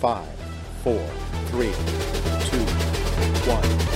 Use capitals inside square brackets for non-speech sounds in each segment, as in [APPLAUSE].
Five, four, three, two, one.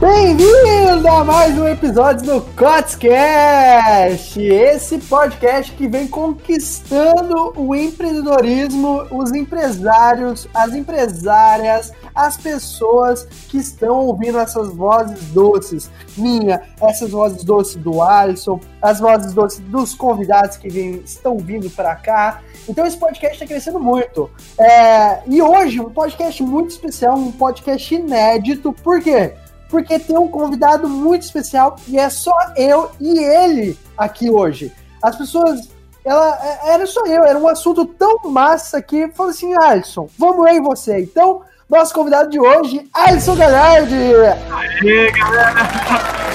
Bem-vindo a mais um episódio do Cotscast! Esse podcast que vem conquistando o empreendedorismo, os empresários, as empresárias, as pessoas que estão ouvindo essas vozes doces. Minha, essas vozes doces do Alisson, as vozes doces dos convidados que vem, estão vindo para cá. Então esse podcast está crescendo muito. É, e hoje, um podcast muito especial, um podcast inédito. Por quê? Porque tem um convidado muito especial e é só eu e ele aqui hoje. As pessoas. Ela, é, era só eu, era um assunto tão massa que falou assim: Alisson, vamos aí você. Então, nosso convidado de hoje, Alisson Galhardi. Aê, galera!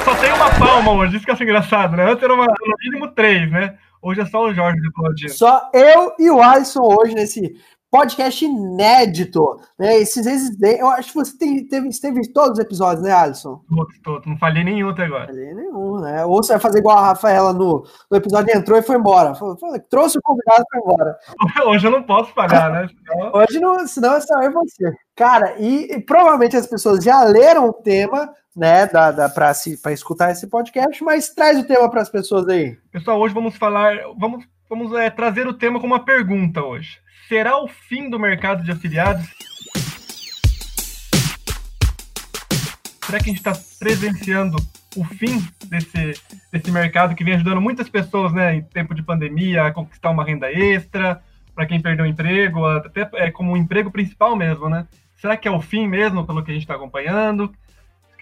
Só tem uma palma hoje, isso que é engraçado, né? Antes era uma, no mínimo três, né? Hoje é só o Jorge aplaudindo. Só eu e o Alisson hoje nesse podcast inédito. Né? Esses vezes, eu acho que você tem, teve, teve todos os episódios, né, Alisson? Todos, todos. Não falhei nenhum até agora. Falhei nenhum, né? Ou você vai fazer igual a Rafaela no, no episódio entrou e foi embora. Foi, foi, trouxe o convidado e foi embora. [LAUGHS] Hoje eu não posso pagar, né? Hoje não, senão é só eu e você. Cara, e, e, provavelmente as pessoas já leram o tema, né, da, da, para escutar esse podcast, mas traz o tema para as pessoas aí. Pessoal, hoje vamos falar, vamos, vamos é, trazer o tema como uma pergunta hoje será o fim do mercado de afiliados? Será que a gente está presenciando o fim desse, desse mercado que vem ajudando muitas pessoas, né, em tempo de pandemia, a conquistar uma renda extra, para quem perdeu o emprego, até é, como um emprego principal mesmo, né? Será que é o fim mesmo, pelo que a gente está acompanhando?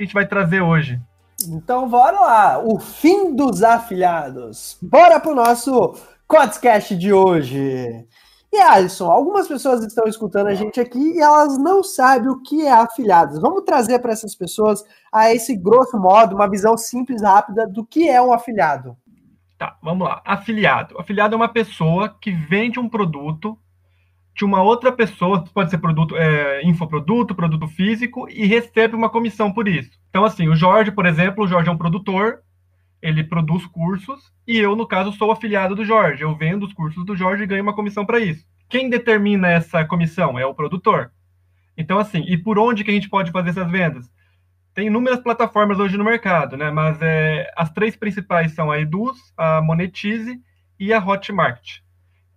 Que a gente vai trazer hoje? Então, bora lá! O fim dos afiliados. Bora para o nosso podcast de hoje. E Alisson, algumas pessoas estão escutando a gente aqui e elas não sabem o que é afiliados. Vamos trazer para essas pessoas a esse grosso modo uma visão simples, rápida do que é um afiliado. Tá, vamos lá. Afiliado. Afiliado é uma pessoa que vende um produto de uma outra pessoa, pode ser produto, é, infoproduto, produto físico, e recebe uma comissão por isso. Então, assim, o Jorge, por exemplo, o Jorge é um produtor, ele produz cursos e eu, no caso, sou afiliado do Jorge. Eu vendo os cursos do Jorge e ganho uma comissão para isso. Quem determina essa comissão? É o produtor. Então, assim, e por onde que a gente pode fazer essas vendas? Tem inúmeras plataformas hoje no mercado, né? Mas é, as três principais são a Eduz, a Monetize e a Hotmart.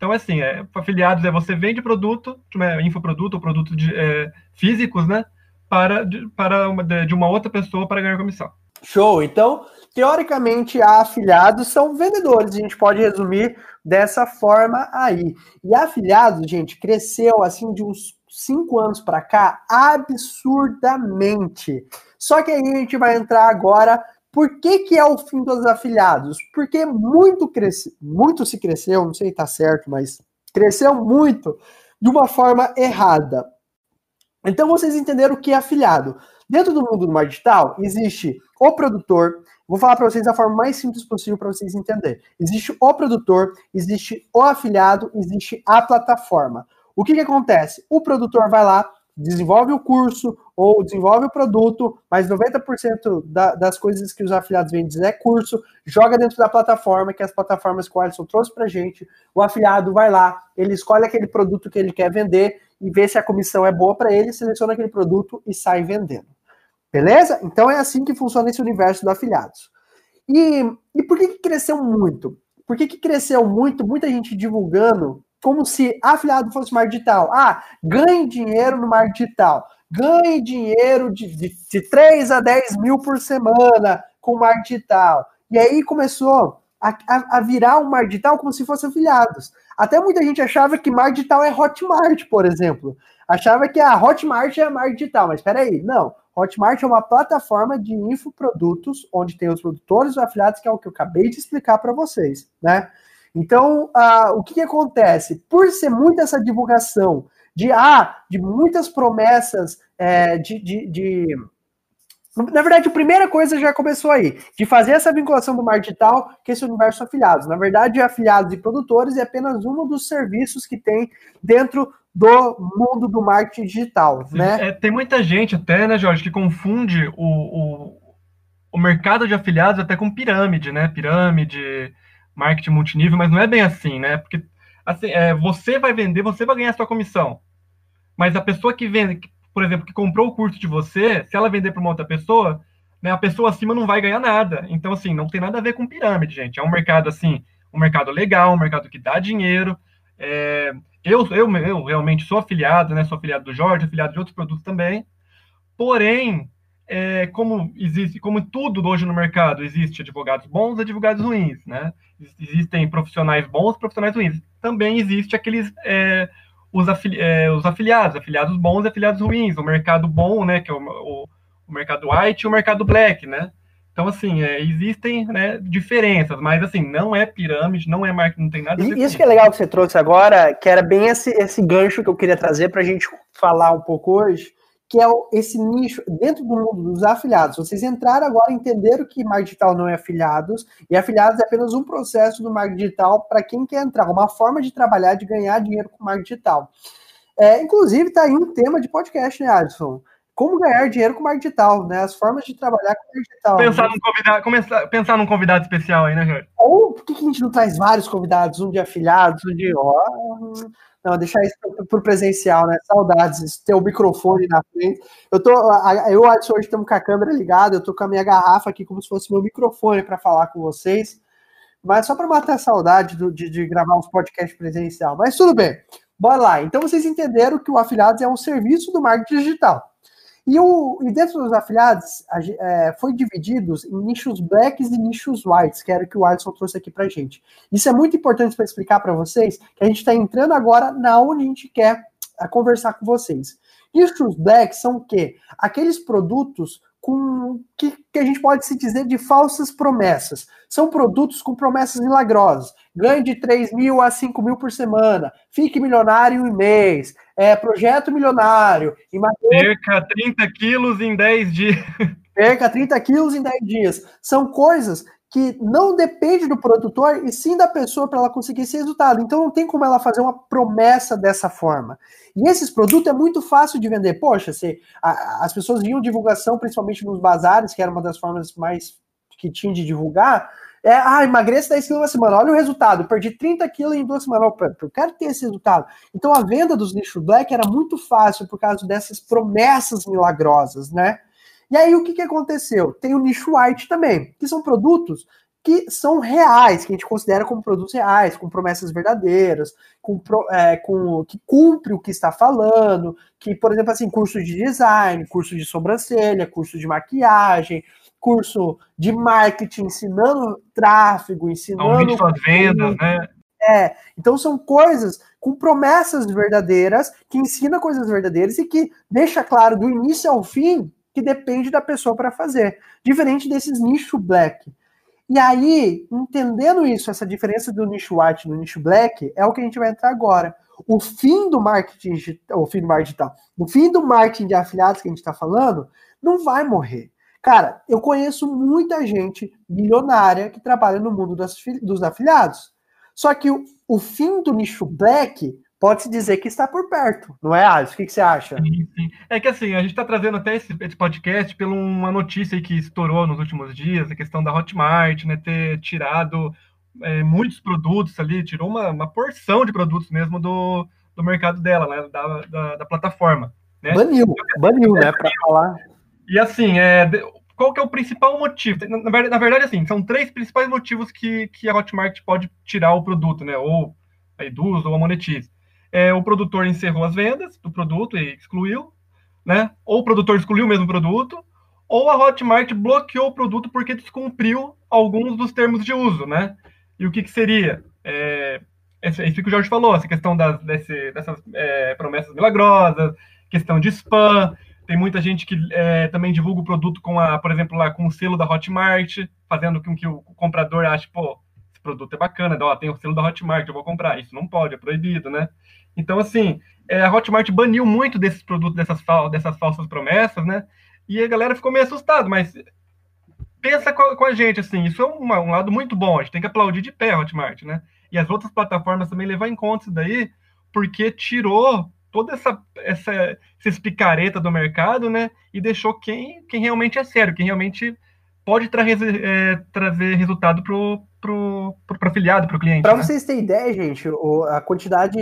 Então, assim, é, afiliados é você vende produto, é, infoproduto produto de, é, físicos, né? Para, de, para uma, de uma outra pessoa para ganhar comissão. Show! Então, teoricamente, afiliados são vendedores, a gente pode resumir dessa forma aí. E afiliados, gente, cresceu assim de uns cinco anos para cá absurdamente. Só que aí a gente vai entrar agora. Por que, que é o fim dos afiliados? Porque muito, cresce, muito se cresceu, não sei se tá certo, mas cresceu muito de uma forma errada. Então vocês entenderam o que é afiliado. Dentro do mundo do marketing digital, existe o produtor. Vou falar para vocês da forma mais simples possível para vocês entenderem. Existe o produtor, existe o afiliado, existe a plataforma. O que, que acontece? O produtor vai lá, desenvolve o curso ou desenvolve o produto, mas 90% da, das coisas que os afiliados vendem é curso, joga dentro da plataforma, que as plataformas que o Alisson trouxe para gente. O afiliado vai lá, ele escolhe aquele produto que ele quer vender e vê se a comissão é boa para ele, seleciona aquele produto e sai vendendo. Beleza? Então é assim que funciona esse universo do afiliados. E, e por que, que cresceu muito? Por que, que cresceu muito? Muita gente divulgando como se afiliado fosse marketing digital. Ah, ganhe dinheiro no marketing digital. Ganhe dinheiro de, de, de 3 a 10 mil por semana com marketing digital. E aí começou a, a, a, virar um marketing digital como se fossem afiliados. Até muita gente achava que marketing digital é Hotmart, por exemplo. Achava que a Hotmart é marketing digital, mas espera aí, não. Hotmart é uma plataforma de infoprodutos, onde tem os produtores e afiliados, que é o que eu acabei de explicar para vocês, né? Então, uh, o que, que, acontece? Por ser muita essa divulgação de, ah, de muitas promessas é, de, de, de, Na verdade, a primeira coisa já começou aí, de fazer essa vinculação do marketing digital, que é esse universo afiliados. Na verdade, afiliados e produtores é apenas um dos serviços que tem dentro do mundo do marketing digital, né? É, tem muita gente até, né, Jorge, que confunde o, o, o mercado de afiliados até com pirâmide, né? Pirâmide, marketing multinível, mas não é bem assim, né? Porque assim, é, você vai vender, você vai ganhar a sua comissão. mas a pessoa que vende, por exemplo, que comprou o curso de você, se ela vender para uma outra pessoa, né, a pessoa acima não vai ganhar nada. Então, assim, não tem nada a ver com pirâmide, gente. É um mercado, assim, um mercado legal, um mercado que dá dinheiro. É, eu, eu, eu realmente sou afiliado, né? Sou afiliado do Jorge, afiliado de outros produtos também. Porém, é, como existe, como tudo hoje no mercado, existe advogados bons advogados ruins, né? Existem profissionais bons, profissionais ruins. Também existe aqueles é, os, afili é, os afiliados, afiliados bons e afiliados ruins. O mercado bom, né? Que é o, o o mercado white e o mercado black, né? Então, assim, é, existem né, diferenças, mas, assim, não é pirâmide, não é marketing, não tem nada a ver Isso que é legal que você trouxe agora, que era bem esse, esse gancho que eu queria trazer para a gente falar um pouco hoje, que é esse nicho dentro do mundo dos afiliados. Vocês entraram agora entenderam que marketing digital não é afiliados, e afiliados é apenas um processo do marketing digital para quem quer entrar, uma forma de trabalhar, de ganhar dinheiro com marketing digital. É, inclusive, está aí um tema de podcast, né, Alisson? Como ganhar dinheiro com marketing digital, né? As formas de trabalhar com marketing digital. Pensar, né? num convidado, começar, pensar num convidado especial aí, né, Jorge? Ou por que, a gente não traz vários convidados, um de afiliados, um de. Oh, não, deixar isso para o presencial, né? Saudades, ter o microfone na frente. Eu tô, eu Adson, hoje estamos com a câmera ligada, eu tô com a minha garrafa aqui como se fosse meu microfone para falar com vocês. Mas só para matar a saudade do, de, de gravar uns podcasts presencial. Mas tudo bem, bora lá. Então vocês entenderam que o Afiliados é um serviço do marketing digital. E, o, e dentro dos afiliados, a, é, foi divididos em nichos blacks e nichos whites, que era o que o Alisson trouxe aqui para gente. Isso é muito importante para explicar para vocês, que a gente está entrando agora na onde a gente quer a, conversar com vocês. Nichos blacks são o quê? Aqueles produtos com que, que, a gente pode se dizer de falsas promessas. São produtos com promessas milagrosas. Ganhe de 3 mil a 5 mil por semana. Fique milionário em um mês. É, projeto milionário. Perca 30 quilos em 10 dias. Perca 30 quilos em 10 dias. São coisas que não depende do produtor e sim da pessoa para ela conseguir esse resultado. Então não tem como ela fazer uma promessa dessa forma. E esses produtos é muito fácil de vender. Poxa, se, a, as pessoas viam divulgação, principalmente nos bazares, que era uma das formas mais que tinha de divulgar. É, ah, emagreça 10 quilos na semana. Olha o resultado. Perdi 30 quilos em duas semanas. Eu quero ter esse resultado. Então a venda dos nichos black era muito fácil por causa dessas promessas milagrosas, né? E aí, o que, que aconteceu? Tem o nicho white também, que são produtos que são reais, que a gente considera como produtos reais, com promessas verdadeiras, com, é, com que cumpre o que está falando, que, por exemplo, assim, curso de design, curso de sobrancelha, curso de maquiagem, curso de marketing, ensinando tráfego, ensinando. Aumente suas vendas, né? É, então são coisas com promessas verdadeiras, que ensina coisas verdadeiras e que deixa claro do início ao fim que depende da pessoa para fazer. Diferente desses nicho black. E aí, entendendo isso, essa diferença do nicho white do nicho black, é o que a gente vai entrar agora. O fim do marketing o fim do marketing digital, o fim do marketing de afiliados que a gente está falando, não vai morrer. Cara, eu conheço muita gente milionária que trabalha no mundo das, dos afiliados. Só que o, o fim do nicho black pode-se dizer que está por perto, não é, Alisson? O que, que você acha? Sim, sim. É que assim, a gente está trazendo até esse, esse podcast por uma notícia que estourou nos últimos dias, a questão da Hotmart, né, ter tirado é, muitos produtos ali, tirou uma, uma porção de produtos mesmo do, do mercado dela, né, da, da, da plataforma. Né? Baniu, baniu, né, para falar. E assim, é, qual que é o principal motivo? Na, na, verdade, assim, são três principais motivos que, que a Hotmart pode tirar o produto, né, ou a Eduz ou a Monetize é, o produtor encerrou as vendas do produto e excluiu, né? Ou o produtor excluiu o mesmo produto, ou a Hotmart bloqueou o produto porque descumpriu alguns dos termos de uso, né? E o que, que seria? É, isso que o Jorge falou, essa questão das, desse, dessas é, promessas milagrosas, questão de spam. Tem muita gente que é, também divulga o produto com a, por exemplo, lá com o selo da Hotmart, fazendo com que o comprador ache, pô, produto é bacana, ó, tem o selo da Hotmart, eu vou comprar. Isso não pode, é proibido, né? Então, assim, é, a Hotmart baniu muito desses produtos, dessas, fal dessas falsas promessas, né? E a galera ficou meio assustada, mas pensa com, com a gente, assim, isso é um lado muito bom, a gente tem que aplaudir de pé a Hotmart, né? E as outras plataformas também levar em conta isso daí, porque tirou toda essa, essa esses picareta do mercado, né? E deixou quem, quem realmente é sério, quem realmente pode tra é, trazer resultado o afiliado, para o cliente. Para né? vocês terem ideia, gente, a quantidade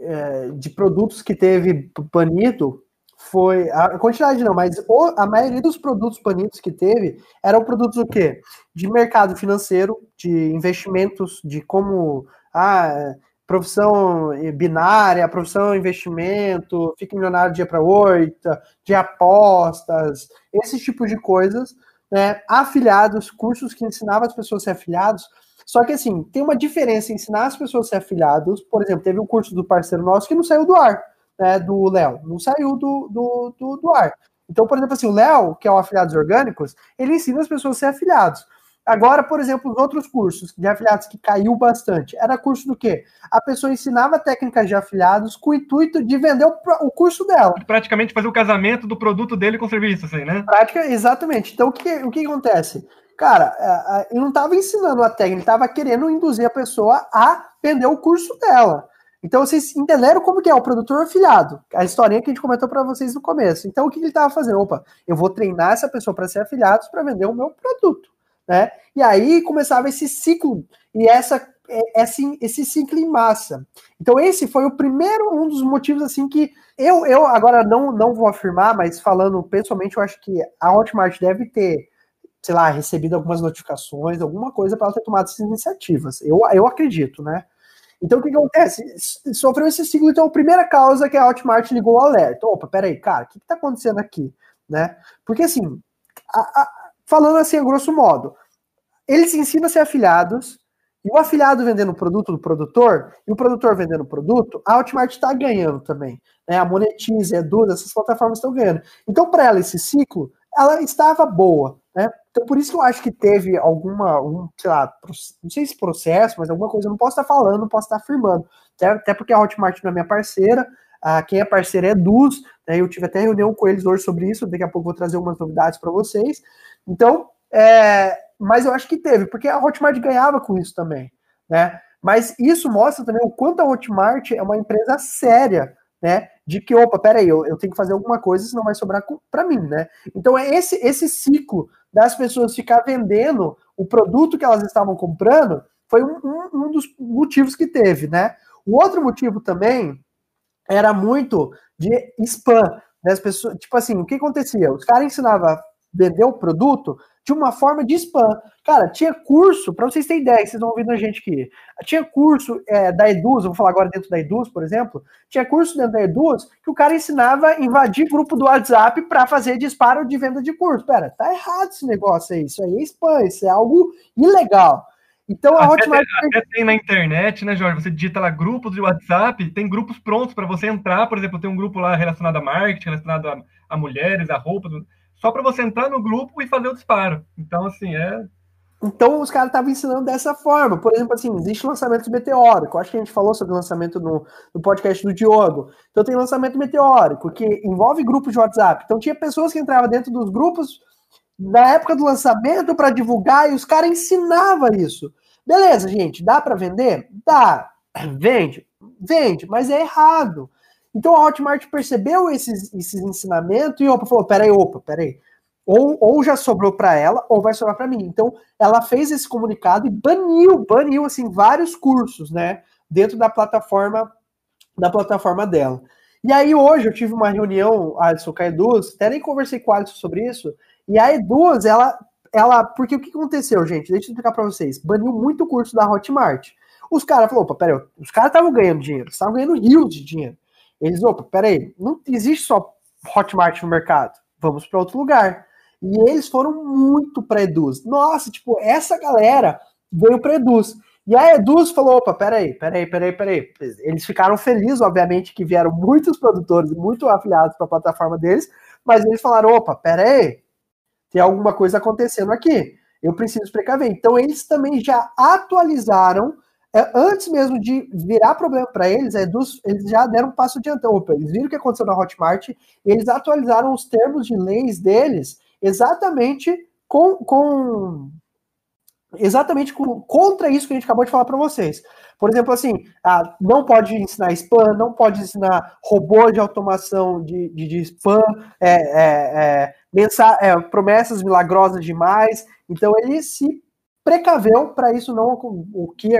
é, de produtos que teve banido foi. A quantidade não, mas a maioria dos produtos banidos que teve eram produtos o quê? De mercado financeiro, de investimentos, de como. Ah, profissão binária, profissão investimento, fique milionário dia para oito, de apostas, esse tipo de coisas, né? Afiliados, cursos que ensinavam as pessoas a ser afiliados. Só que assim, tem uma diferença em ensinar as pessoas a ser afiliados. Por exemplo, teve um curso do parceiro nosso que não saiu do ar, né? Do Léo, não saiu do, do, do, do ar. Então, por exemplo, assim, o Léo, que é o Afiliados Orgânicos, ele ensina as pessoas a ser afiliados. Agora, por exemplo, os outros cursos de afiliados que caiu bastante, era curso do quê? A pessoa ensinava técnicas de afiliados com o intuito de vender o, o curso dela. Praticamente fazer o casamento do produto dele com o serviço, assim, né? Prática, exatamente. Então, o que, o que acontece? Cara, é, é, ele não estava ensinando a técnica, ele estava querendo induzir a pessoa a vender o curso dela. Então, vocês entenderam como que é o produtor afiliado, a historinha que a gente comentou para vocês no começo. Então, o que ele estava fazendo? Opa, eu vou treinar essa pessoa para ser afiliado para vender o meu produto né? E aí começava esse ciclo e essa esse, esse ciclo em massa. Então esse foi o primeiro um dos motivos assim que eu, eu agora não não vou afirmar, mas falando pessoalmente, eu acho que a Hotmart deve ter, sei lá, recebido algumas notificações, alguma coisa para ela ter tomado essas iniciativas. Eu, eu acredito, né? Então o que, acontece? Sofreu esse ciclo, então a primeira causa que a Hotmart ligou o alerta. Opa, peraí, cara, o que, está acontecendo aqui? Né? Porque assim, a, a, falando assim a grosso modo, eles ensinam a ser afiliados, e o afiliado vendendo o produto do produtor, e o produtor vendendo o produto, a Hotmart está ganhando também. Né? A Monetize, a Duda, essas plataformas estão ganhando. Então, para ela, esse ciclo, ela estava boa. Né? Então, por isso que eu acho que teve alguma, um, sei lá, não sei se processo, mas alguma coisa, eu não posso estar falando, não posso estar afirmando. Até, até porque a Hotmart não é minha parceira, a, quem é parceira é Dus, né? eu tive até reunião com eles hoje sobre isso, daqui a pouco vou trazer algumas novidades para vocês. Então, é, mas eu acho que teve, porque a Hotmart ganhava com isso também, né? Mas isso mostra também o quanto a Hotmart é uma empresa séria, né? De que, opa, peraí, eu, eu tenho que fazer alguma coisa, senão vai sobrar para mim, né? Então é esse, esse ciclo das pessoas ficar vendendo o produto que elas estavam comprando foi um, um, um dos motivos que teve, né? O outro motivo também era muito de spam, né? As pessoas, tipo assim, o que acontecia? Os caras ensinavam a vender o produto, de uma forma de spam. Cara, tinha curso, para vocês terem ideia, vocês estão ouvindo a gente aqui, tinha curso é, da Eduz, vou falar agora dentro da Eduz, por exemplo, tinha curso dentro da Eduz que o cara ensinava a invadir grupo do WhatsApp para fazer disparo de venda de curso. Pera, tá errado esse negócio aí, isso aí é spam, isso é algo ilegal. Então a até Hotmart. Tem, até tem na internet, né, Jorge? Você digita lá grupos de WhatsApp, tem grupos prontos para você entrar, por exemplo, tem um grupo lá relacionado a marketing, relacionado a, a mulheres, a roupa só para você entrar no grupo e fazer o disparo. Então, assim, é. Então, os caras estavam ensinando dessa forma. Por exemplo, assim, existe lançamento meteórico. Acho que a gente falou sobre lançamento no, no podcast do Diogo. Então, tem lançamento meteórico, que envolve grupos de WhatsApp. Então, tinha pessoas que entravam dentro dos grupos na época do lançamento para divulgar e os caras ensinavam isso. Beleza, gente, dá para vender? Dá. Vende? Vende, mas é errado. Então a Hotmart percebeu esses, esses ensinamentos e opa, falou: peraí, opa, peraí. Ou, ou já sobrou para ela, ou vai sobrar para mim. Então ela fez esse comunicado e baniu, baniu assim vários cursos, né, dentro da plataforma da plataforma dela. E aí hoje eu tive uma reunião, Alisson, com a Eduz, até nem conversei com a Alisson sobre isso, e a Eduz, ela, ela, porque o que aconteceu, gente? Deixa eu explicar para vocês. Baniu muito curso da Hotmart. Os caras falaram, opa, peraí, os caras estavam ganhando dinheiro, estavam ganhando rios de dinheiro. Eles, opa, peraí, não existe só Hotmart no mercado, vamos para outro lugar. E eles foram muito para Eduz. Nossa, tipo, essa galera veio para Eduz. E a Eduz falou: opa, peraí, peraí, peraí, peraí. Eles ficaram felizes, obviamente, que vieram muitos produtores, muito afiliados para a plataforma deles, mas eles falaram: opa, peraí, tem alguma coisa acontecendo aqui. Eu preciso precaver. Então, eles também já atualizaram é, antes mesmo de virar problema para eles, é dos, eles já deram um passo adiantão. Opa, eles viram o que aconteceu na Hotmart, eles atualizaram os termos de leis deles exatamente com, com exatamente com, contra isso que a gente acabou de falar para vocês. Por exemplo, assim, ah, não pode ensinar spam, não pode ensinar robô de automação de, de, de spam, é, é, é, é, promessas milagrosas demais. Então, ele se precaveu para isso não o que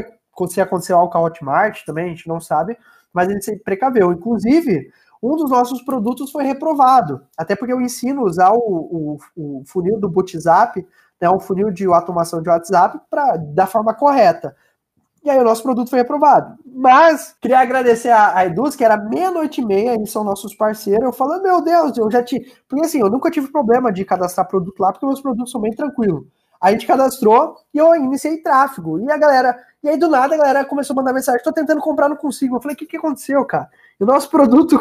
se aconteceu ao com a Hotmart também, a gente não sabe, mas ele se precaveu. Inclusive, um dos nossos produtos foi reprovado, até porque eu ensino a usar o, o, o funil do WhatsApp, né, um funil de automação de WhatsApp, pra, da forma correta. E aí o nosso produto foi aprovado. Mas queria agradecer a, a Eduz, que era meia-noite e meia, eles são nossos parceiros. Eu falando, meu Deus, eu já tive. Porque assim, eu nunca tive problema de cadastrar produto lá, porque meus produtos são bem tranquilos. A gente cadastrou e eu iniciei tráfego. E a galera. E aí, do nada, a galera começou a mandar mensagem: tô tentando comprar, não consigo. Eu falei: o que, que aconteceu, cara? E o nosso [LAUGHS] produto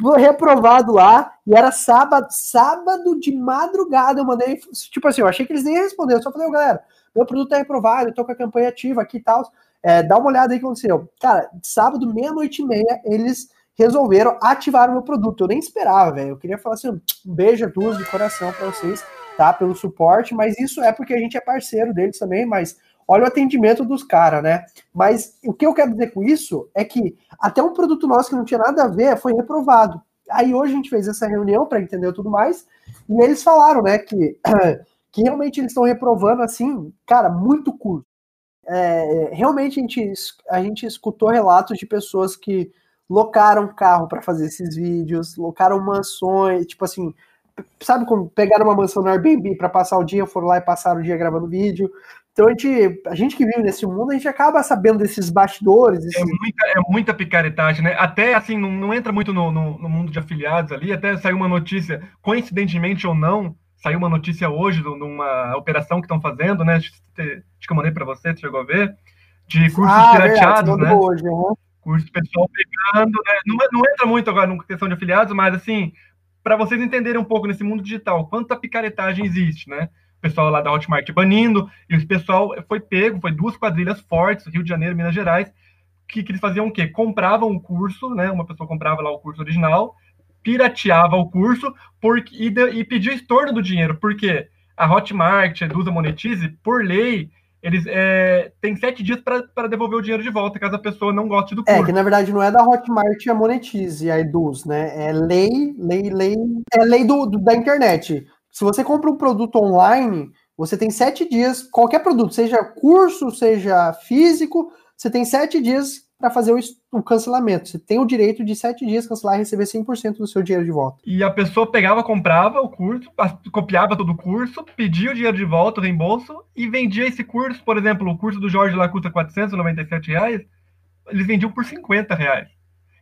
foi reprovado lá. E era sábado, sábado de madrugada. Eu mandei, tipo assim, eu achei que eles nem responderam. Eu só falei: oh, galera, meu produto tá reprovado, eu tô com a campanha ativa aqui e tal. É, dá uma olhada aí o que aconteceu. Cara, sábado, meia-noite e meia, eles resolveram ativar o meu produto. Eu nem esperava, velho. Eu queria falar assim: um beijo duas de coração para vocês tá? Pelo suporte, mas isso é porque a gente é parceiro deles também, mas olha o atendimento dos caras, né? Mas o que eu quero dizer com isso é que até um produto nosso que não tinha nada a ver foi reprovado. Aí hoje a gente fez essa reunião para entender tudo mais, e eles falaram, né, que, [CLEARS THROAT] que realmente eles estão reprovando assim, cara, muito curto. É, realmente a gente, a gente escutou relatos de pessoas que locaram carro para fazer esses vídeos, locaram mansões, tipo assim, sabe como pegaram uma mansão no Airbnb para passar o dia, foram lá e passaram o dia gravando vídeo. Então a gente, a gente que vive nesse mundo, a gente acaba sabendo desses bastidores. É, muita, é muita picaretagem, né? Até assim, não, não entra muito no, no, no, mundo de afiliados ali, até saiu uma notícia, coincidentemente ou não, saiu uma notícia hoje de uma operação que estão fazendo, né? Acho que eu mandei para você, você chegou a ver, de cursos ah, pirateados, né? Hoje, uhum. Curso pessoal pegando, né? Não, não entra muito agora na questão de afiliados, mas assim, para vocês entenderem um pouco nesse mundo digital, quanta picaretagem existe, né? O pessoal lá da Hotmart banindo, e o pessoal foi pego, foi duas quadrilhas fortes, Rio de Janeiro, Minas Gerais, que, que eles faziam o quê? Compravam um curso, né? Uma pessoa comprava lá o curso original, pirateava o curso porque, e, e pedia estorno do dinheiro, porque a Hotmart, a Edusa Monetize, por lei, eles é, têm sete dias para devolver o dinheiro de volta, caso a pessoa não goste do curso. É, que na verdade não é da Hotmart a Monetize, a Eduz, né? É lei, lei, lei. É lei do, do, da internet. Se você compra um produto online, você tem sete dias, qualquer produto, seja curso, seja físico, você tem sete dias para fazer o, o, cancelamento. Você tem o direito de sete dias cancelar e receber 100% do seu dinheiro de volta. E a pessoa pegava, comprava o curso, copiava todo o curso, pedia o dinheiro de volta, o reembolso, e vendia esse curso. Por exemplo, o curso do Jorge lá custa 497 reais, eles vendiam por 50 reais.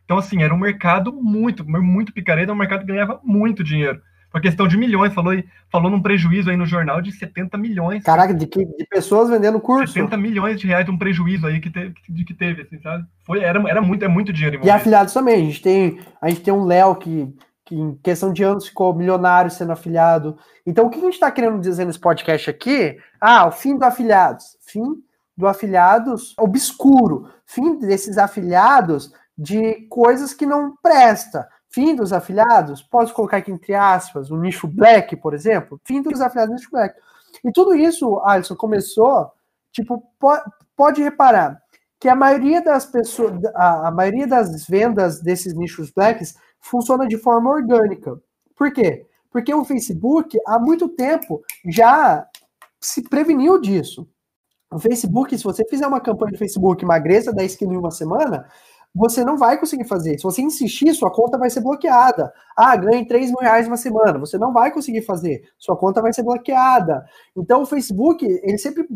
Então, assim, era um mercado muito, muito picareta, um mercado que ganhava muito dinheiro uma questão de milhões, falou, falou num prejuízo aí no jornal de 70 milhões. Caraca, de, que, de pessoas vendendo curso? 70 milhões de reais de um prejuízo aí que, teve, que, que teve, assim, sabe? Foi, era, era muito, é muito dinheiro. Envolvido. E afiliados também, a gente tem, a gente tem um Léo que, que em questão de anos ficou milionário sendo afiliado. Então, o que a gente está querendo dizer nesse podcast aqui? Ah, o fim do afiliados. Fim do afiliados obscuro. Fim desses afiliados de coisas que não presta Fim dos afiliados, posso colocar aqui entre aspas, o nicho black, por exemplo, fim dos afiliados nicho black. E tudo isso, Alisson, começou, tipo, pode, pode reparar que a maioria das pessoas, a, a maioria das vendas desses nichos blacks funciona de forma orgânica. Por quê? Porque o Facebook, há muito tempo, já se preveniu disso. O Facebook, se você fizer uma campanha no Facebook emagreça 10 quilos em uma semana, você não vai conseguir fazer. Se você insistir, sua conta vai ser bloqueada. Ah, ganhe 3 mil reais uma semana. Você não vai conseguir fazer. Sua conta vai ser bloqueada. Então, o Facebook, ele sempre,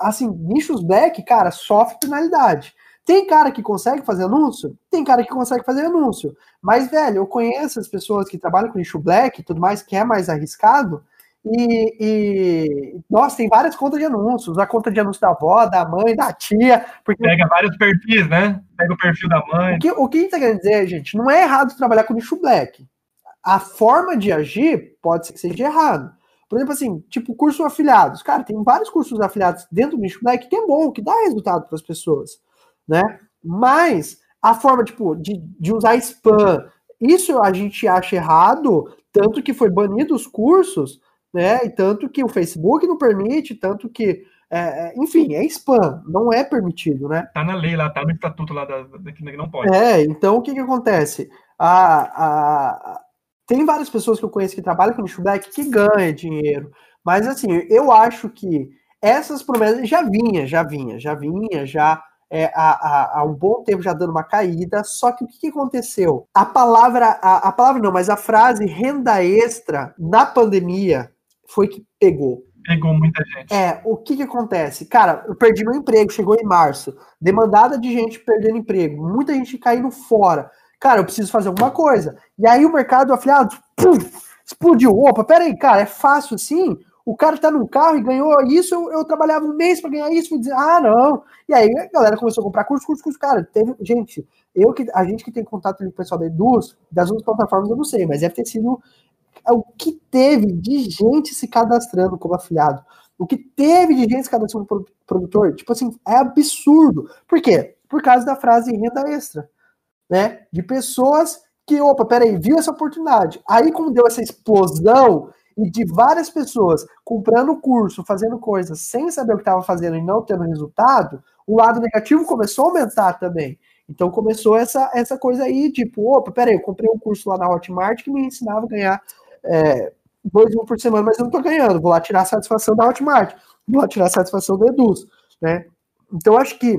assim, nichos black, cara, sofre penalidade. Tem cara que consegue fazer anúncio? Tem cara que consegue fazer anúncio. Mas, velho, eu conheço as pessoas que trabalham com nicho black e tudo mais, que é mais arriscado, e, e, nossa, tem várias contas de anúncios, a conta de anúncio da avó, da mãe, da tia. Porque... Pega vários perfis, né? Pega o perfil da mãe. O que, o que a gente tá querendo dizer, gente, não é errado trabalhar com nicho black. A forma de agir pode ser que seja errado. Por exemplo, assim, tipo curso afiliados. Cara, tem vários cursos afiliados dentro do nicho black que é bom, que dá resultado para as pessoas, né? Mas a forma, tipo, de, de usar spam, isso a gente acha errado, tanto que foi banido os cursos né? E tanto que o Facebook não permite, tanto que, é, é, enfim, é spam, não é permitido, né? Tá na lei lá, tá no estatuto lá da, da que não pode. É, então o que que acontece? A, a, tem várias pessoas que eu conheço que trabalham com nicho black que ganham dinheiro, mas assim, eu acho que essas promessas já vinha, já vinha, já vinha, já é, há, há, um bom tempo já dando uma caída. Só que o que, que aconteceu? A palavra, a, a, palavra não, mas a frase renda extra na pandemia foi que pegou. Pegou muita gente. É, o que que acontece? Cara, eu perdi meu emprego, chegou em março. Demandada de gente perdendo emprego, muita gente caindo fora. Cara, eu preciso fazer alguma coisa. E aí o mercado afiliado puf, explodiu. Opa, peraí, cara, é fácil assim? O cara tá num carro e ganhou isso, eu, eu trabalhava um mês para ganhar isso, fui dizer, ah, não. E aí a galera começou a comprar curso, curso, curso. Cara, teve, gente, eu que a gente que tem contato com o pessoal da Eduz, das outras plataformas eu não sei, mas deve ter sido o que teve de gente se cadastrando como afiliado. O que teve de gente se cadastrando como produtor, tipo assim, é absurdo. Por quê? Por causa da frase renda extra, né? De pessoas que, opa, peraí, viu essa oportunidade. Aí, como deu essa explosão, e de várias pessoas comprando curso, fazendo coisas sem saber o que estava fazendo e não tendo resultado, o lado negativo começou a aumentar também. Então começou essa, essa coisa aí, tipo, opa, peraí, eu comprei um curso lá na Hotmart que me ensinava a ganhar é, dois mil por semana, mas eu não estou ganhando, vou lá tirar a satisfação da Hotmart, vou lá tirar a satisfação do Eduz, né? Então acho que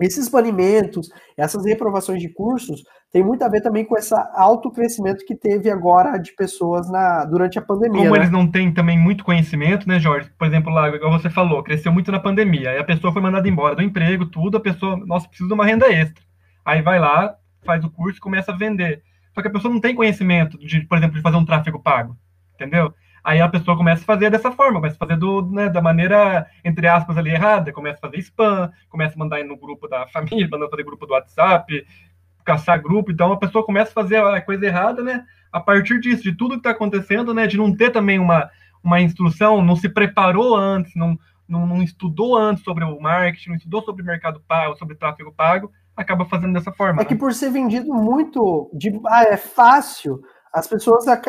esses banimentos, essas reprovações de cursos, tem muito a ver também com esse alto crescimento que teve agora de pessoas na, durante a pandemia. Como né? eles não têm também muito conhecimento, né, Jorge? Por exemplo, lá, igual você falou, cresceu muito na pandemia. Aí a pessoa foi mandada embora do emprego, tudo, a pessoa, nossa, precisa de uma renda extra. Aí vai lá, faz o curso e começa a vender. Só que a pessoa não tem conhecimento, de, por exemplo, de fazer um tráfego pago, entendeu? Aí a pessoa começa a fazer dessa forma, começa a fazer do, né, da maneira, entre aspas, ali errada, começa a fazer spam, começa a mandar no grupo da família, [LAUGHS] mandando fazer grupo do WhatsApp, caçar grupo, então a pessoa começa a fazer a coisa errada, né? A partir disso, de tudo que está acontecendo, né? De não ter também uma, uma instrução, não se preparou antes, não, não, não estudou antes sobre o marketing, não estudou sobre mercado pago, sobre tráfego pago, acaba fazendo dessa forma. É que né? por ser vendido muito de ah, é fácil, as pessoas ac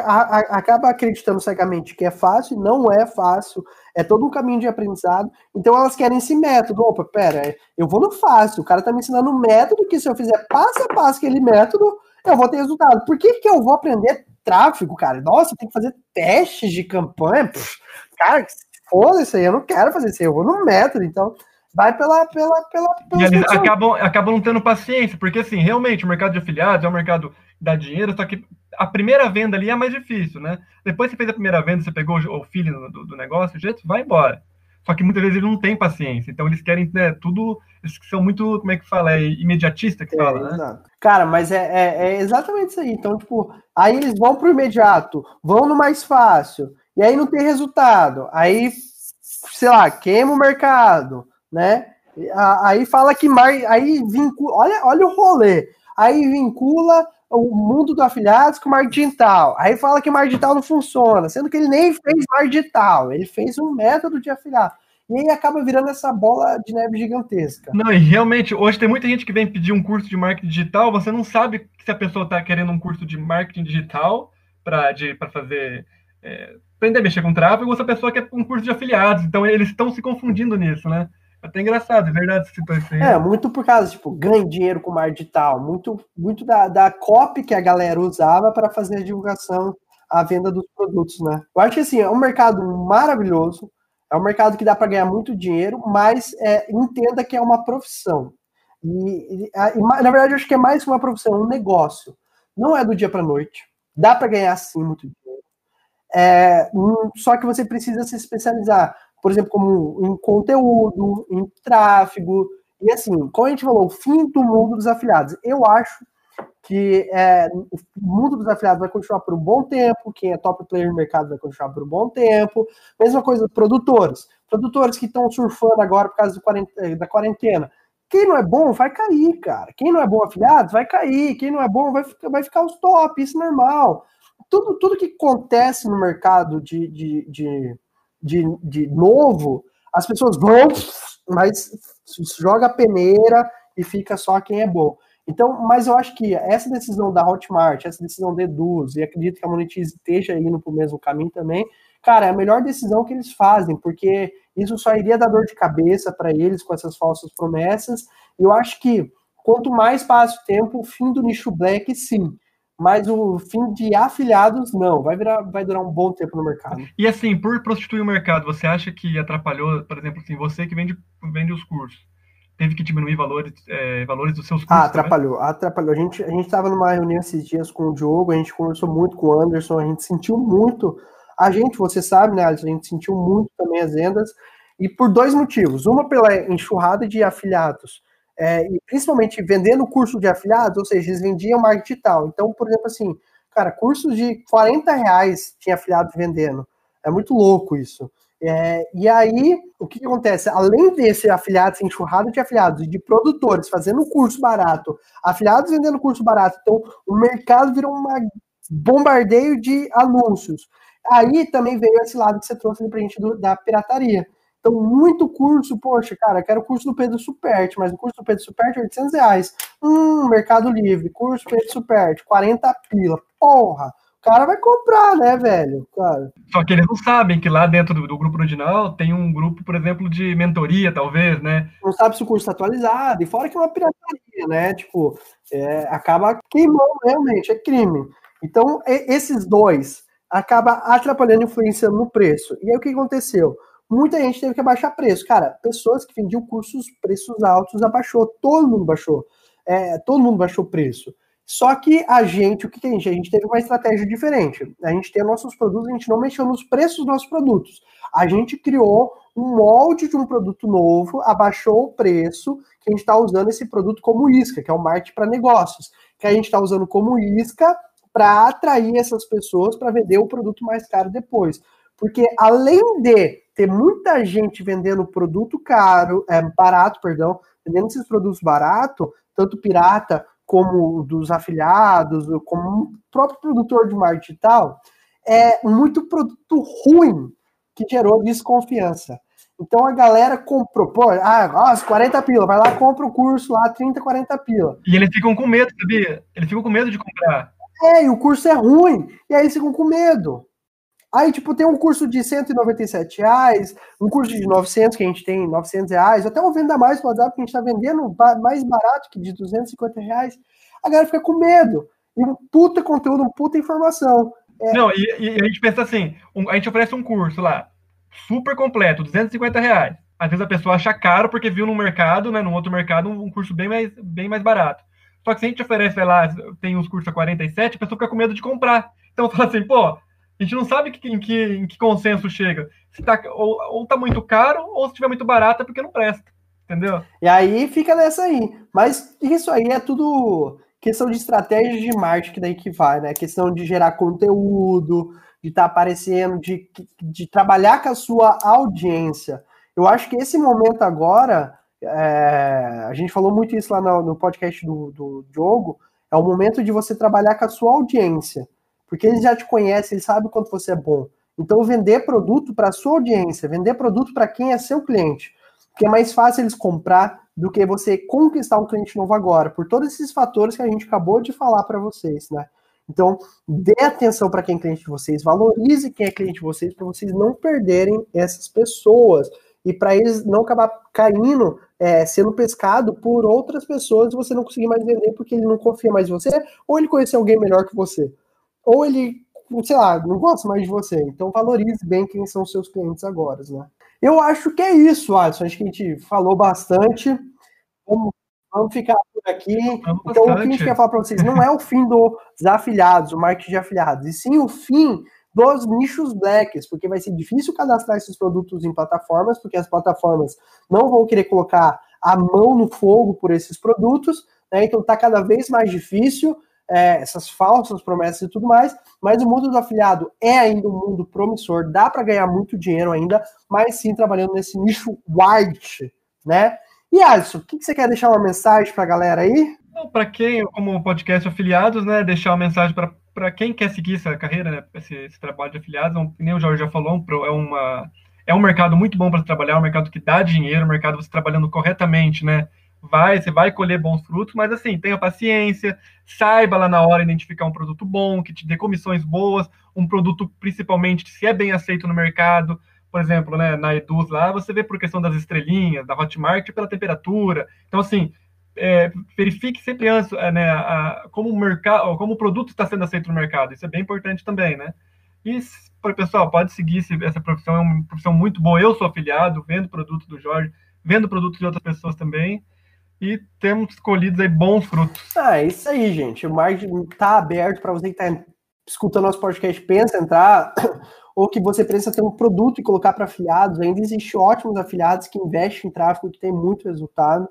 acabam acreditando cegamente que é fácil, não é fácil, é todo um caminho de aprendizado, então elas querem esse método. Opa, pera, eu vou no fácil, o cara tá me ensinando um método que se eu fizer passo a passo aquele método, eu vou ter resultado. Por que, que eu vou aprender tráfego, cara? Nossa, tem que fazer testes de campanha. Pff, cara, foda-se aí, eu não quero fazer isso aí, eu vou no método, então vai pela. pela, pela, e eles acabam, acabam não tendo paciência, porque assim, realmente o mercado de afiliados é um mercado que dá dinheiro, só que a primeira venda ali é mais difícil, né? Depois que você fez a primeira venda, você pegou o feeling do, do negócio, o jeito, vai embora. Só que muitas vezes eles não têm paciência, então eles querem, né, tudo, eles são muito, como é que fala, é imediatista que é, fala, né? Exato. Cara, mas é, é, é, exatamente isso aí. Então, tipo, aí eles vão pro imediato, vão no mais fácil, e aí não tem resultado. Aí, sei lá, queima o mercado, né? Aí fala que mais, aí vincula, olha, olha o rolê. Aí vincula o mundo do afiliados com o digital. Aí fala que digital não funciona, sendo que ele nem fez digital, ele fez um método de afiliado. E aí acaba virando essa bola de neve gigantesca. Não, e realmente, hoje tem muita gente que vem pedir um curso de marketing digital, você não sabe se a pessoa está querendo um curso de marketing digital para fazer. É, aprender a mexer com tráfego, ou se a pessoa quer um curso de afiliados. Então, eles estão se confundindo nisso, né? Até engraçado, é verdade esse isso aí. É, muito por causa, tipo, ganhe dinheiro com marketing digital, muito, muito da, da copy que a galera usava para fazer a divulgação, a venda dos produtos, né? Eu acho que assim, é um mercado maravilhoso, é um mercado que dá para ganhar muito dinheiro, mas é, entenda que é uma profissão. E, e, e, na verdade, eu acho que é mais uma profissão, um negócio. Não é do dia para noite. Dá para ganhar sim muito dinheiro. É, só que você precisa se especializar por exemplo, como em conteúdo, em tráfego, e assim, como a gente falou, o fim do mundo dos afiliados. Eu acho que é, o mundo dos afiliados vai continuar por um bom tempo, quem é top player no mercado vai continuar por um bom tempo. Mesma coisa, produtores. Produtores que estão surfando agora por causa quarentena, da quarentena. Quem não é bom vai cair, cara. Quem não é bom afiliado vai cair. Quem não é bom vai, vai ficar os top, isso é normal. Tudo, tudo que acontece no mercado de, de, de de, de novo, as pessoas vão, mas joga a peneira e fica só quem é bom. Então, mas eu acho que essa decisão da Hotmart, essa decisão da Eduz, e acredito que a Monetize esteja indo para o mesmo caminho também, cara, é a melhor decisão que eles fazem, porque isso só iria dar dor de cabeça para eles com essas falsas promessas. E eu acho que quanto mais passa o tempo, o fim do nicho black, sim, mas o fim de afiliados não, vai virar, vai durar um bom tempo no mercado. E assim, por prostituir o mercado, você acha que atrapalhou, por exemplo, assim, você que vende, vende os cursos, teve que diminuir valores, é, valores dos seus cursos? Ah, atrapalhou, atrapalhou. A gente a gente estava numa reunião esses dias com o Diogo, a gente conversou muito com o Anderson, a gente sentiu muito. A gente, você sabe, né, Alisson, a gente sentiu muito também as vendas, e por dois motivos. Uma pela enxurrada de afiliados é, e principalmente vendendo curso de afiliados, ou seja, eles vendiam marketing digital. Então, por exemplo, assim, cara, cursos de 40 reais tinha afiliado vendendo. É muito louco isso. É, e aí, o que, que, acontece? Além desse afiliados, enxurrado de afiliados de produtores fazendo curso barato, afiliados vendendo curso barato, então o mercado virou um bombardeio de anúncios. Aí também veio esse lado que você trouxe pra gente do, da pirataria. Então, muito curso, poxa, cara, quero curso do Pedro Superti, mas o curso do Pedro Superti é 800 reais. Hum, Mercado Livre, curso Pedro Superti, 40 pila. Porra, o cara vai comprar, né, velho? Cara. Só que eles não sabem que lá dentro do, do grupo original tem um grupo, por exemplo, de mentoria, talvez, né? Não sabe se o curso está atualizado, e fora que é uma pirataria, né? Tipo, é, acaba queimando realmente, é crime. Então, esses dois acaba atrapalhando, influenciando no preço. E aí o que aconteceu? Muita gente teve que abaixar preço. Cara, pessoas que vendiam cursos preços altos abaixou, todo mundo baixou. É, todo mundo baixou o preço. Só que a gente, o que, que a gente? A gente teve uma estratégia diferente. A gente tem nossos produtos, a gente não mexeu nos preços dos nossos produtos. A gente criou um molde de um produto novo, abaixou o preço, que a gente está usando esse produto como isca, que é o marketing para negócios, que a gente está usando como isca para atrair essas pessoas para vender o produto mais caro depois. Porque além de ter muita gente vendendo produto caro, é, barato, perdão, vendendo esses produtos barato, tanto pirata como dos afiliados, como o próprio produtor de marketing digital, é muito produto ruim que gerou desconfiança. Então a galera comprou, pô, ah, nossa, 40 pila, vai lá, compra o curso lá, 30, 40 pila. E eles ficam com medo, sabia? Eles ficam com medo de comprar. É, e o curso é ruim, e aí eles ficam com medo. Aí, tipo, tem um curso de 197 reais, um curso de 900 que a gente tem 900 reais, até uma venda mais no WhatsApp que a gente está vendendo mais barato que de 250 reais. A galera fica com medo. E um puta conteúdo, um puta informação. É... Não, e, e, a gente pensa assim, um, a gente oferece um curso lá, super completo, 250 reais. Às vezes a pessoa acha caro porque viu no mercado, né, num outro mercado, um, curso bem mais, bem mais barato. Só que se a gente oferece, lá, tem uns cursos a 47, a pessoa fica com medo de comprar. Então fala assim, pô, a gente não sabe que, em, que, em que consenso chega. Se tá, ou, ou tá muito caro, ou se estiver muito barato é porque não presta. Entendeu? E aí fica nessa aí. Mas isso aí é tudo questão de estratégia de marketing daí que vai, né? Questão de gerar conteúdo, de estar tá aparecendo, de, de trabalhar com a sua audiência. Eu acho que esse momento agora, é, a gente falou muito isso lá no, no podcast do, do Diogo, é o momento de você trabalhar com a sua audiência porque eles já te conhecem, eles sabem quanto você é bom. Então, vender produto para sua audiência, vender produto para quem é seu cliente, porque é mais fácil eles comprar do que você conquistar um cliente novo agora, por todos esses fatores que a gente acabou de falar para vocês, né? Então, dê atenção para quem é cliente de vocês, valorize quem é cliente de vocês, para vocês não perderem essas pessoas e para eles não acabar caindo, é, sendo pescado por outras pessoas e você não conseguir mais vender porque ele não confia mais em você ou ele conhece alguém melhor que você ou ele, sei lá, não gosta mais de você. Então valorize bem quem são seus clientes agora, né? Eu acho que é isso, Alisson. Acho que a gente falou bastante. Vamos, vamos ficar por aqui. então, bastante. o que a gente quer falar para vocês não é o fim dos afiliados, o marketing de afiliados, e sim o fim dos nichos blacks, porque vai ser difícil cadastrar esses produtos em plataformas, porque as plataformas não vão querer colocar a mão no fogo por esses produtos, né? Então está cada vez mais difícil é, essas falsas promessas e tudo mais, mas o mundo do afiliado é ainda um mundo promissor, dá para ganhar muito dinheiro ainda, mas sim trabalhando nesse nicho white, né? E Alisson, o que, que você quer deixar uma mensagem para a galera aí? Para quem, como podcast afiliados, né, deixar uma mensagem para quem quer seguir essa carreira, né, esse, esse trabalho de afiliados, um, nem o Jorge já falou, é, uma, é um mercado muito bom para trabalhar, é um mercado que dá dinheiro, um mercado você trabalhando corretamente, né, vai, você vai colher bons frutos, mas assim, tenha paciência, saiba lá na hora identificar um produto bom, que te dê comissões boas, um produto principalmente se é bem aceito no mercado, por exemplo, né, na Eduz lá, você vê por questão das estrelinhas, da Hotmart, pela temperatura. Então, assim, é, verifique sempre antes é, né, a, como o mercado, como o produto está sendo aceito no mercado. Isso é bem importante também, né? E pessoal, pode seguir essa profissão, é uma profissão muito boa. Eu sou afiliado, vendo produto do Jorge, vendo produtos de outras pessoas também. E temos colhido aí bons frutos. Ah, é isso aí, gente. O marketing está aberto para você que está escutando nosso podcast, pensa entrar, [COUGHS] ou que você pensa ter um produto e colocar para afiliados. Ainda existe ótimos afiliados que investem em tráfego, que tem muito resultado.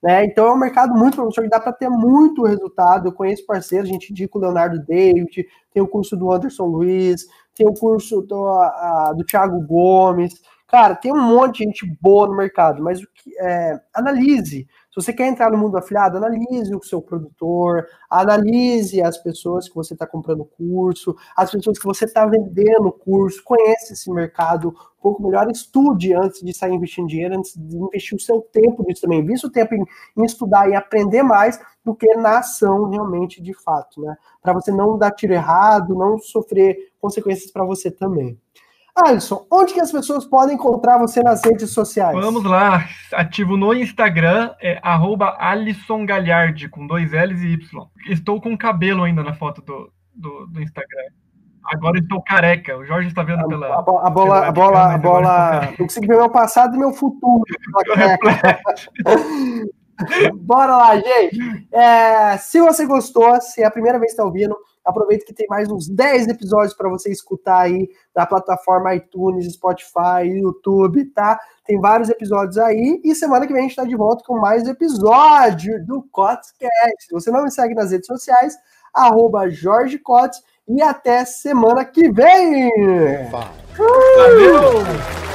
Né? Então é um mercado muito promissor que dá para ter muito resultado. Eu conheço parceiros, a gente indica o Leonardo David, tem o curso do Anderson Luiz, tem o curso do, a, do Thiago Gomes. Cara, tem um monte de gente boa no mercado, mas o que, é, analise se você quer entrar no mundo afiliado, analise o seu produtor, analise as pessoas que você está comprando curso, as pessoas que você está vendendo curso, conhece esse mercado um pouco melhor, estude antes de sair investindo dinheiro, antes de investir o seu tempo nisso também. Vista o tempo em, em estudar e aprender mais do que na ação realmente de fato, né? Para você não dar tiro errado, não sofrer consequências para você também. Alisson, onde que as pessoas podem encontrar você nas redes sociais? Vamos lá, ativo no Instagram, é arroba Alisson Galhardi, com dois L's e Y. Estou com cabelo ainda na foto do, do, do Instagram. Agora estou careca. O Jorge está vendo pela. A, a, bola, a bola, a bola, a bola. Eu consigo ver meu passado e meu futuro. [LAUGHS] [LAUGHS] Bora lá, gente. É, se você gostou, se é a primeira vez que está ouvindo, Aproveita que tem mais uns 10 episódios para você escutar aí da plataforma iTunes, Spotify, YouTube, tá? Tem vários episódios aí. E semana que vem a gente está de volta com mais episódio do Cotscast. Se você não me segue nas redes sociais, arroba Jorge Cotes. E até semana que vem! Valeu!